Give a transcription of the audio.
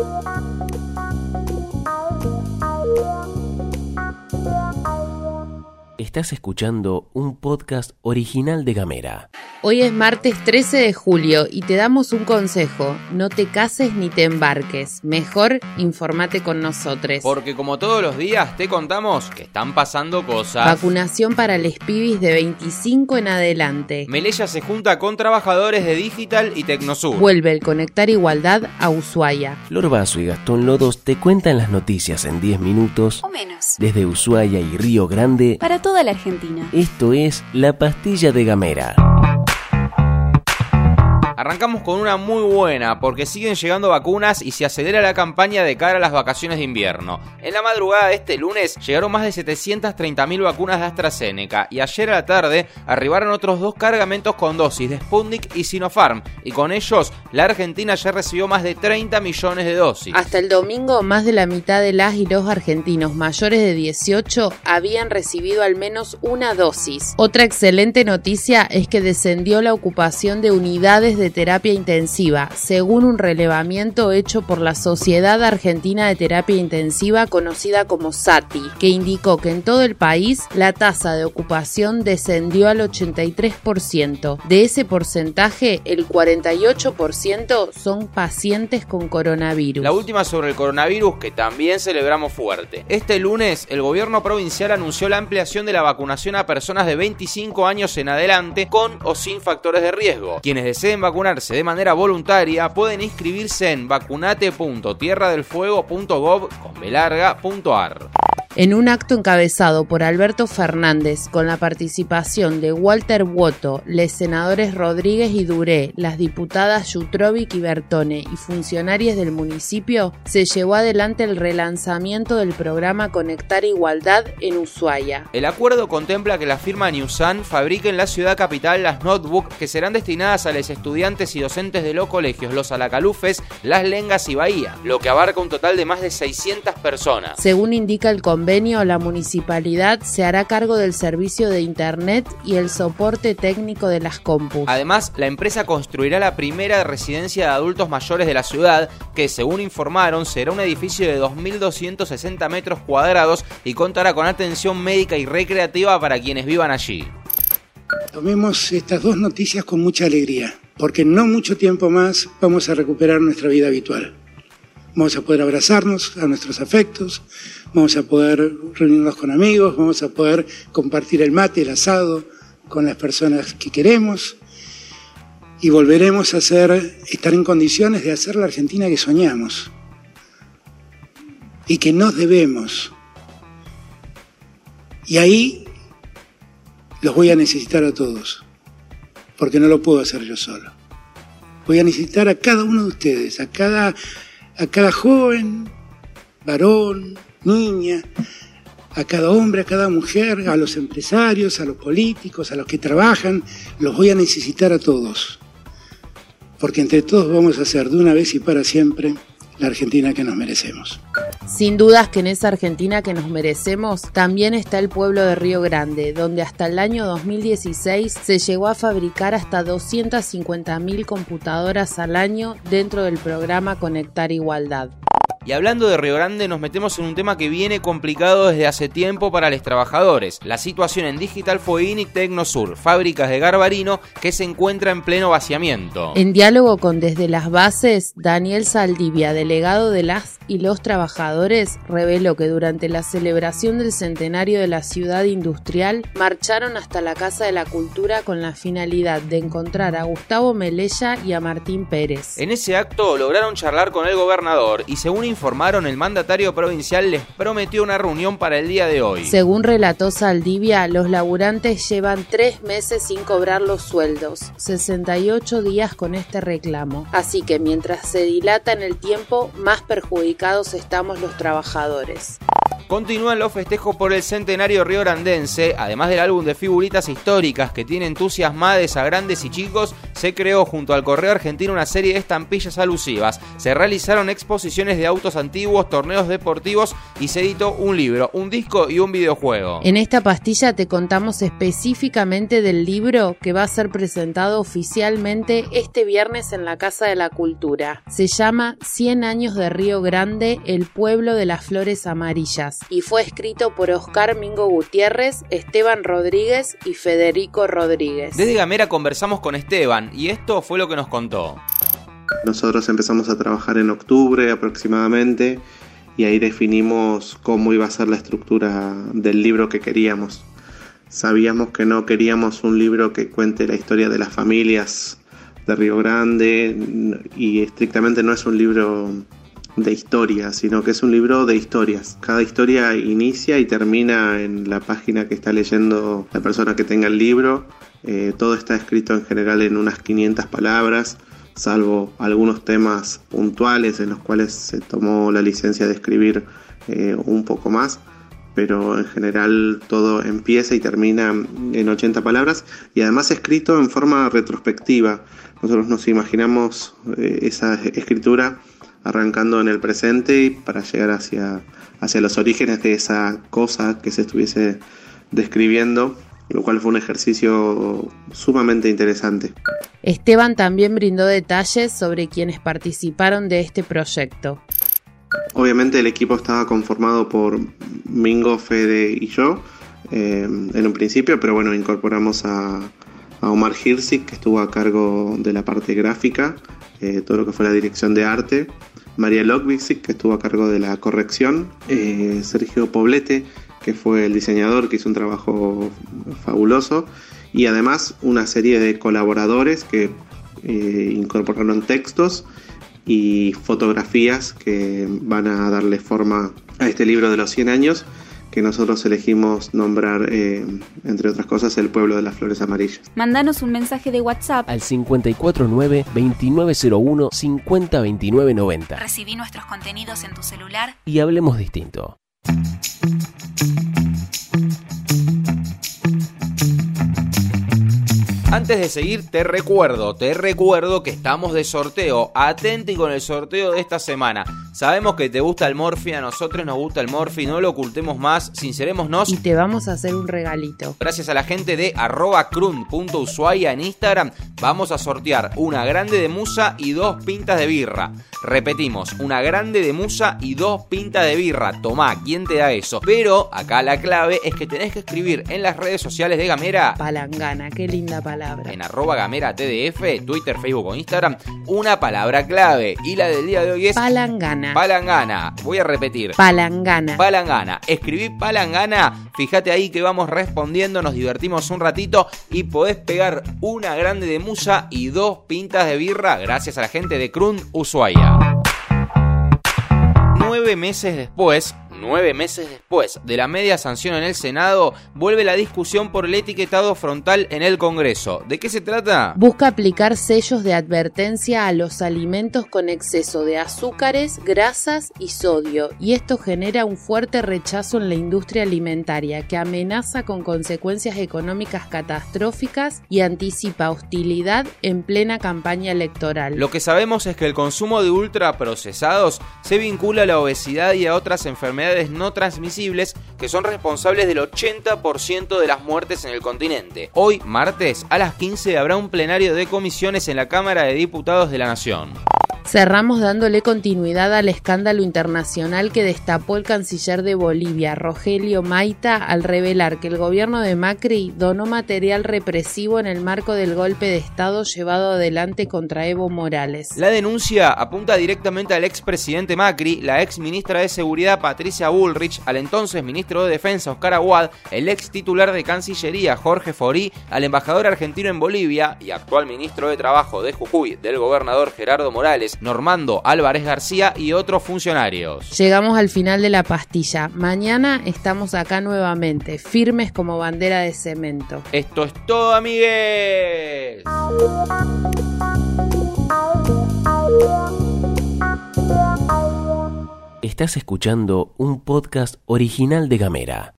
Música Estás escuchando un podcast original de Gamera. Hoy es martes 13 de julio y te damos un consejo. No te cases ni te embarques. Mejor informate con nosotros. Porque como todos los días te contamos que están pasando cosas. Vacunación para les pibis de 25 en adelante. Melella se junta con trabajadores de Digital y Tecnosur. Vuelve el Conectar Igualdad a Ushuaia. Lorbazo y Gastón Lodos te cuentan las noticias en 10 minutos O menos. Desde Ushuaia y Río Grande. Para toda la Argentina. Esto es La Pastilla de Gamera. Arrancamos con una muy buena porque siguen llegando vacunas y se acelera la campaña de cara a las vacaciones de invierno. En la madrugada de este lunes llegaron más de 730.000 vacunas de AstraZeneca y ayer a la tarde arribaron otros dos cargamentos con dosis de Sputnik y Sinopharm y con ellos la Argentina ya recibió más de 30 millones de dosis. Hasta el domingo, más de la mitad de las y los argentinos mayores de 18 habían recibido al menos una dosis. Otra excelente noticia es que descendió la ocupación de unidades de terapia intensiva, según un relevamiento hecho por la Sociedad Argentina de Terapia Intensiva conocida como SATI, que indicó que en todo el país la tasa de ocupación descendió al 83%. De ese porcentaje, el 48% son pacientes con coronavirus. La última sobre el coronavirus que también celebramos fuerte. Este lunes el gobierno provincial anunció la ampliación de la vacunación a personas de 25 años en adelante con o sin factores de riesgo. Quienes deseen vacunarse de manera voluntaria pueden inscribirse en vacunate.tierradelfuego.gov.ar. En un acto encabezado por Alberto Fernández con la participación de Walter Woto, los senadores Rodríguez y Duré, las diputadas Yutrovic y Bertone y funcionarios del municipio, se llevó adelante el relanzamiento del programa Conectar Igualdad en Ushuaia. El acuerdo contempla que la firma Newsan fabrique en la ciudad capital las notebooks que serán destinadas a los estudiantes y docentes de los colegios Los Alacalufes, Las Lengas y Bahía, lo que abarca un total de más de 600 personas. Según indica el convenio, la municipalidad se hará cargo del servicio de Internet y el soporte técnico de las compus. Además, la empresa construirá la primera residencia de adultos mayores de la ciudad, que según informaron será un edificio de 2.260 metros cuadrados y contará con atención médica y recreativa para quienes vivan allí. Tomemos estas dos noticias con mucha alegría, porque en no mucho tiempo más vamos a recuperar nuestra vida habitual. Vamos a poder abrazarnos a nuestros afectos, vamos a poder reunirnos con amigos, vamos a poder compartir el mate, el asado con las personas que queremos y volveremos a hacer, estar en condiciones de hacer la Argentina que soñamos y que nos debemos. Y ahí los voy a necesitar a todos, porque no lo puedo hacer yo solo. Voy a necesitar a cada uno de ustedes, a cada a cada joven, varón, niña, a cada hombre, a cada mujer, a los empresarios, a los políticos, a los que trabajan, los voy a necesitar a todos. Porque entre todos vamos a hacer de una vez y para siempre la Argentina que nos merecemos. Sin dudas que en esa Argentina que nos merecemos también está el pueblo de Río Grande, donde hasta el año 2016 se llegó a fabricar hasta 250.000 computadoras al año dentro del programa Conectar Igualdad. Y hablando de Río Grande, nos metemos en un tema que viene complicado desde hace tiempo para los trabajadores. La situación en Digital Foin y Tecnosur, fábricas de Garbarino que se encuentra en pleno vaciamiento. En diálogo con Desde las Bases, Daniel Saldivia, delegado de las y los trabajadores, reveló que durante la celebración del centenario de la ciudad industrial marcharon hasta la Casa de la Cultura con la finalidad de encontrar a Gustavo Melella y a Martín Pérez. En ese acto lograron charlar con el gobernador y según informaron, el mandatario provincial les prometió una reunión para el día de hoy. Según relató Saldivia, los laburantes llevan tres meses sin cobrar los sueldos, 68 días con este reclamo. Así que mientras se dilata en el tiempo, más perjudicados estamos los trabajadores. Continúan los festejos por el centenario riograndense, además del álbum de figuritas históricas que tiene entusiasmadas a grandes y chicos, se creó junto al Correo Argentino una serie de estampillas alusivas. Se realizaron exposiciones de autos antiguos, torneos deportivos y se editó un libro, un disco y un videojuego. En esta pastilla te contamos específicamente del libro que va a ser presentado oficialmente este viernes en la Casa de la Cultura. Se llama 100 años de Río Grande, el pueblo de las flores amarillas y fue escrito por Oscar Mingo Gutiérrez, Esteban Rodríguez y Federico Rodríguez. Desde Gamera conversamos con Esteban y esto fue lo que nos contó. Nosotros empezamos a trabajar en octubre aproximadamente y ahí definimos cómo iba a ser la estructura del libro que queríamos. Sabíamos que no queríamos un libro que cuente la historia de las familias de Río Grande y estrictamente no es un libro de historia, sino que es un libro de historias. Cada historia inicia y termina en la página que está leyendo la persona que tenga el libro. Eh, todo está escrito en general en unas 500 palabras, salvo algunos temas puntuales en los cuales se tomó la licencia de escribir eh, un poco más. Pero en general todo empieza y termina en 80 palabras y además escrito en forma retrospectiva. Nosotros nos imaginamos eh, esa escritura arrancando en el presente para llegar hacia, hacia los orígenes de esa cosa que se estuviese describiendo, lo cual fue un ejercicio sumamente interesante. Esteban también brindó detalles sobre quienes participaron de este proyecto. Obviamente el equipo estaba conformado por Mingo, Fede y yo eh, en un principio, pero bueno, incorporamos a, a Omar Hirsik, que estuvo a cargo de la parte gráfica, eh, todo lo que fue la dirección de arte, María Lokvicic, que estuvo a cargo de la corrección, eh, Sergio Poblete, que fue el diseñador, que hizo un trabajo fabuloso, y además una serie de colaboradores que eh, incorporaron textos y fotografías que van a darle forma a este libro de los 100 años que nosotros elegimos nombrar, eh, entre otras cosas, el pueblo de las flores amarillas. Mandanos un mensaje de WhatsApp al 549-2901-502990. Recibí nuestros contenidos en tu celular y hablemos distinto. Antes de seguir, te recuerdo, te recuerdo que estamos de sorteo. Atenti con el sorteo de esta semana. Sabemos que te gusta el Morphy, a nosotros nos gusta el Morphy, no lo ocultemos más, sincerémonos. Y te vamos a hacer un regalito. Gracias a la gente de arroba crun.ushuaia en Instagram, vamos a sortear una grande de musa y dos pintas de birra. Repetimos, una grande de musa y dos pintas de birra. Tomá, ¿quién te da eso? Pero acá la clave es que tenés que escribir en las redes sociales de Gamera. Palangana, qué linda palabra en arroba gamera TDF, Twitter, Facebook o Instagram, una palabra clave. Y la del día de hoy es palangana. Palangana. Voy a repetir. Palangana. Palangana. Escribí palangana. Fíjate ahí que vamos respondiendo, nos divertimos un ratito y podés pegar una grande de musa y dos pintas de birra gracias a la gente de Crun Ushuaia. Nueve meses después, nueve meses después de la media sanción en el Senado, vuelve la discusión por el etiquetado frontal en el Congreso. ¿De qué se trata? Busca aplicar sellos de advertencia a los alimentos con exceso de azúcares, grasas y sodio, y esto genera un fuerte rechazo en la industria alimentaria que amenaza con consecuencias económicas catastróficas y anticipa hostilidad en plena campaña electoral. Lo que sabemos es que el consumo de ultraprocesados se vincula a la obesidad y a otras enfermedades no transmisibles que son responsables del 80% de las muertes en el continente. Hoy, martes, a las 15 habrá un plenario de comisiones en la Cámara de Diputados de la Nación. Cerramos dándole continuidad al escándalo internacional que destapó el canciller de Bolivia, Rogelio Maita, al revelar que el gobierno de Macri donó material represivo en el marco del golpe de Estado llevado adelante contra Evo Morales. La denuncia apunta directamente al expresidente Macri, la ex ministra de Seguridad Patricia Bullrich, al entonces ministro de Defensa Oscar Aguad, el ex titular de Cancillería Jorge Forí, al embajador argentino en Bolivia y actual ministro de Trabajo de Jujuy del gobernador Gerardo Morales, Normando Álvarez García y otros funcionarios. Llegamos al final de la pastilla. Mañana estamos acá nuevamente, firmes como bandera de cemento. Esto es todo, amigues. Estás escuchando un podcast original de Gamera.